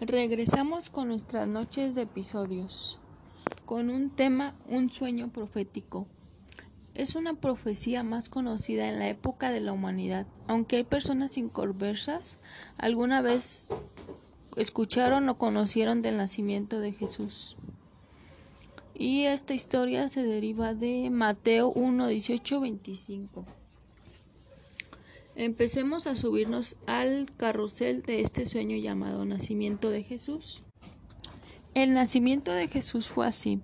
Regresamos con nuestras noches de episodios, con un tema, un sueño profético. Es una profecía más conocida en la época de la humanidad, aunque hay personas inconversas, alguna vez escucharon o conocieron del nacimiento de Jesús. Y esta historia se deriva de Mateo 1, 18, 25. Empecemos a subirnos al carrusel de este sueño llamado nacimiento de Jesús. El nacimiento de Jesús fue así.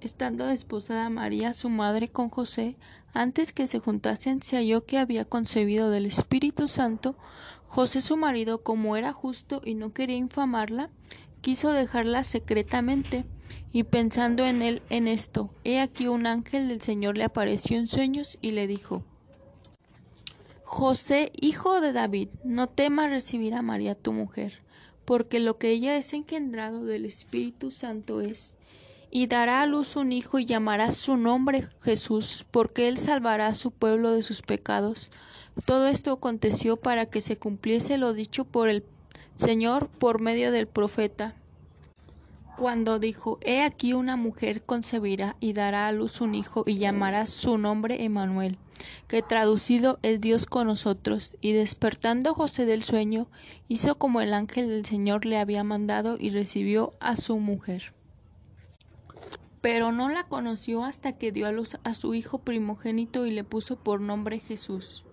Estando desposada María, su madre, con José, antes que se juntasen, se halló que había concebido del Espíritu Santo. José, su marido, como era justo y no quería infamarla, quiso dejarla secretamente. Y pensando en él en esto, he aquí un ángel del Señor le apareció en sueños y le dijo José, hijo de David, no temas recibir a María tu mujer, porque lo que ella es engendrado del Espíritu Santo es, y dará a luz un hijo y llamará su nombre Jesús, porque él salvará a su pueblo de sus pecados. Todo esto aconteció para que se cumpliese lo dicho por el Señor por medio del profeta cuando dijo, He aquí una mujer concebirá y dará a luz un hijo y llamará su nombre Emmanuel, que traducido es Dios con nosotros. Y despertando José del sueño, hizo como el ángel del Señor le había mandado y recibió a su mujer. Pero no la conoció hasta que dio a luz a su hijo primogénito y le puso por nombre Jesús.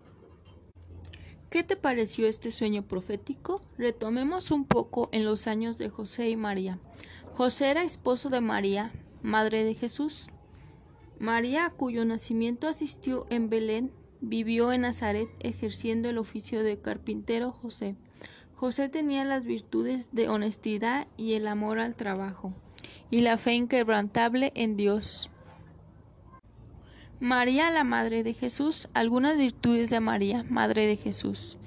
¿Qué te pareció este sueño profético? Retomemos un poco en los años de José y María. José era esposo de María, madre de Jesús. María, cuyo nacimiento asistió en Belén, vivió en Nazaret ejerciendo el oficio de carpintero José. José tenía las virtudes de honestidad y el amor al trabajo, y la fe inquebrantable en Dios. María, la Madre de Jesús, algunas virtudes de María, Madre de Jesús.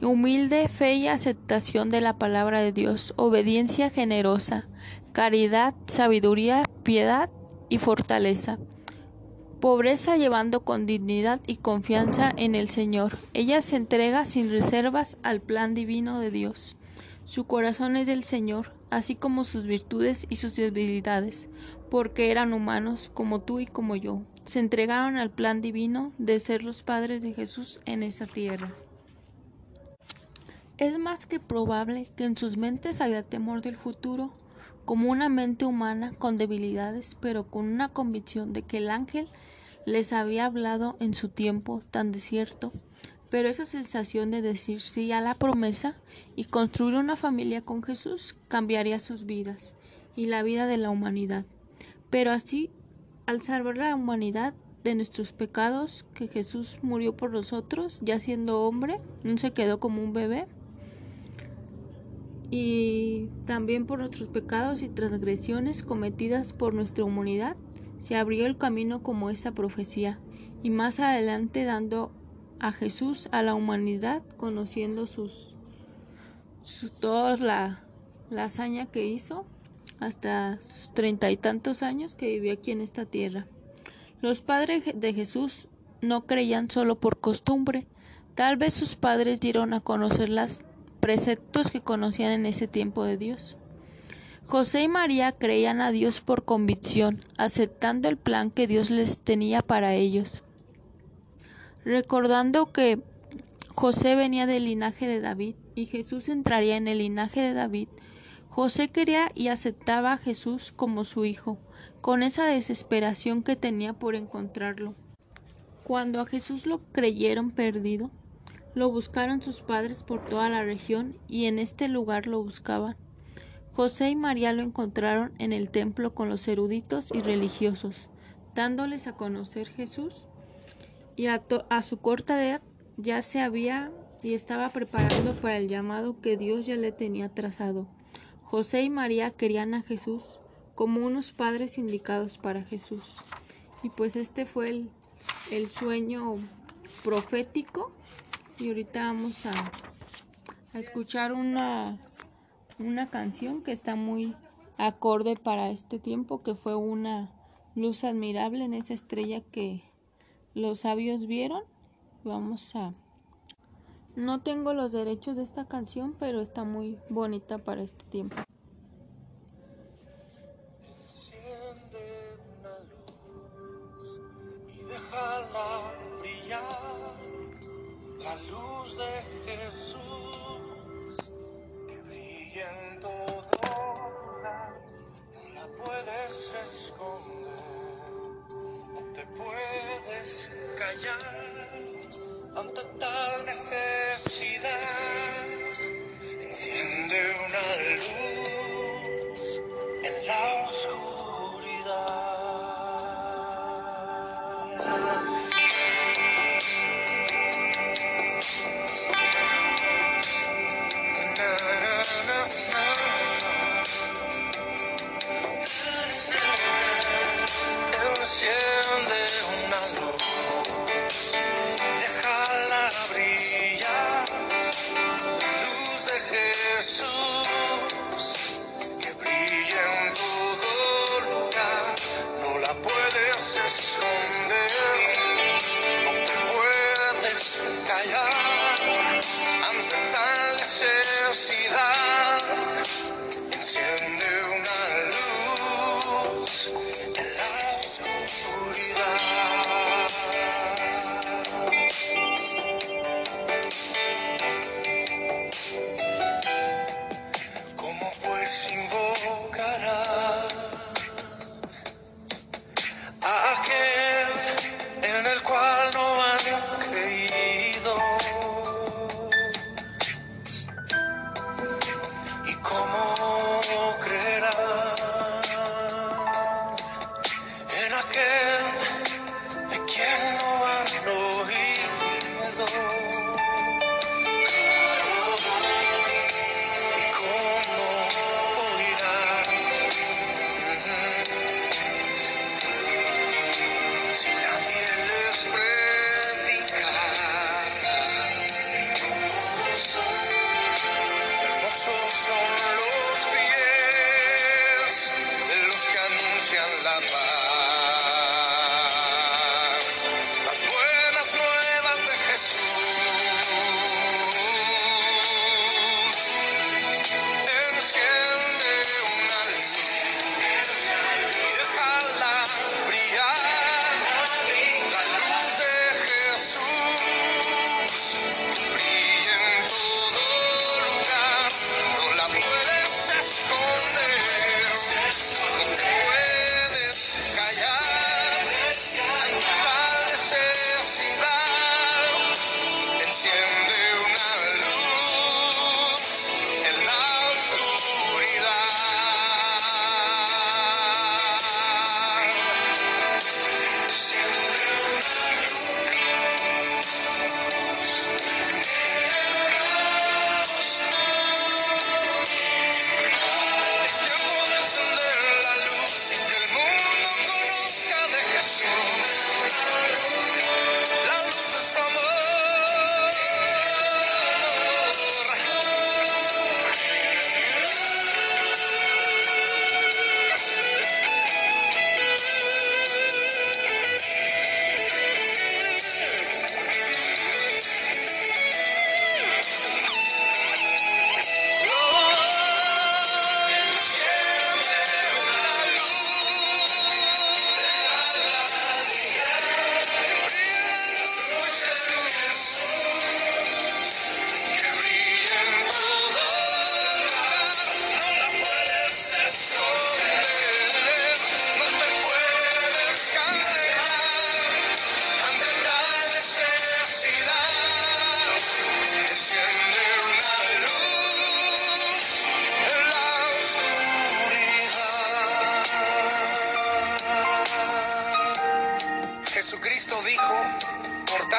Humilde fe y aceptación de la palabra de Dios, obediencia generosa, caridad, sabiduría, piedad y fortaleza. Pobreza llevando con dignidad y confianza en el Señor. Ella se entrega sin reservas al plan divino de Dios. Su corazón es del Señor, así como sus virtudes y sus debilidades, porque eran humanos como tú y como yo. Se entregaron al plan divino de ser los padres de Jesús en esa tierra. Es más que probable que en sus mentes había temor del futuro, como una mente humana con debilidades, pero con una convicción de que el ángel les había hablado en su tiempo tan desierto pero esa sensación de decir sí a la promesa y construir una familia con Jesús cambiaría sus vidas y la vida de la humanidad. Pero así, al salvar la humanidad de nuestros pecados, que Jesús murió por nosotros, ya siendo hombre, no se quedó como un bebé, y también por nuestros pecados y transgresiones cometidas por nuestra humanidad, se abrió el camino como esa profecía, y más adelante dando a Jesús a la humanidad conociendo sus, toda la, la hazaña que hizo hasta sus treinta y tantos años que vivió aquí en esta tierra. Los padres de Jesús no creían solo por costumbre, tal vez sus padres dieron a conocer los preceptos que conocían en ese tiempo de Dios. José y María creían a Dios por convicción, aceptando el plan que Dios les tenía para ellos. Recordando que José venía del linaje de David y Jesús entraría en el linaje de David, José quería y aceptaba a Jesús como su hijo, con esa desesperación que tenía por encontrarlo. Cuando a Jesús lo creyeron perdido, lo buscaron sus padres por toda la región y en este lugar lo buscaban. José y María lo encontraron en el templo con los eruditos y religiosos, dándoles a conocer Jesús y a, su corta edad ya se había y estaba preparando para el llamado que Dios ya le tenía trazado. José y María querían a Jesús como unos padres indicados para Jesús. Y pues este fue el, sueño profético. Y ahorita vamos a, a escuchar una, una canción que está muy acorde para este tiempo, que fue una luz admirable en esa estrella que los sabios vieron. Vamos a... No tengo los derechos de esta canción, pero está muy bonita para este tiempo. Yeah.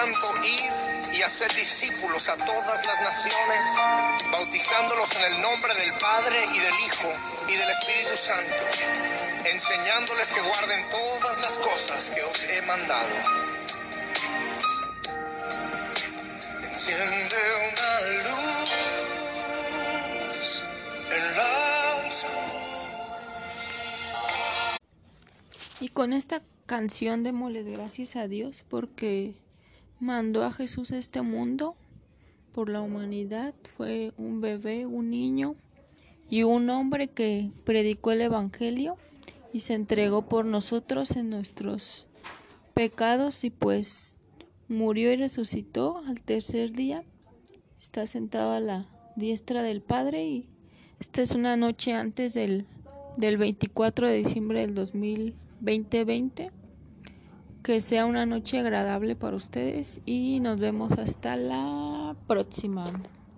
tanto, y haced discípulos a todas las naciones, bautizándolos en el nombre del Padre y del Hijo y del Espíritu Santo, enseñándoles que guarden todas las cosas que os he mandado. Enciende una luz en la oscuridad. Y con esta canción démosles gracias a Dios porque mandó a Jesús a este mundo por la humanidad fue un bebé, un niño y un hombre que predicó el Evangelio y se entregó por nosotros en nuestros pecados y pues murió y resucitó al tercer día. Está sentado a la diestra del Padre y esta es una noche antes del, del 24 de diciembre del 2020. Que sea una noche agradable para ustedes y nos vemos hasta la próxima.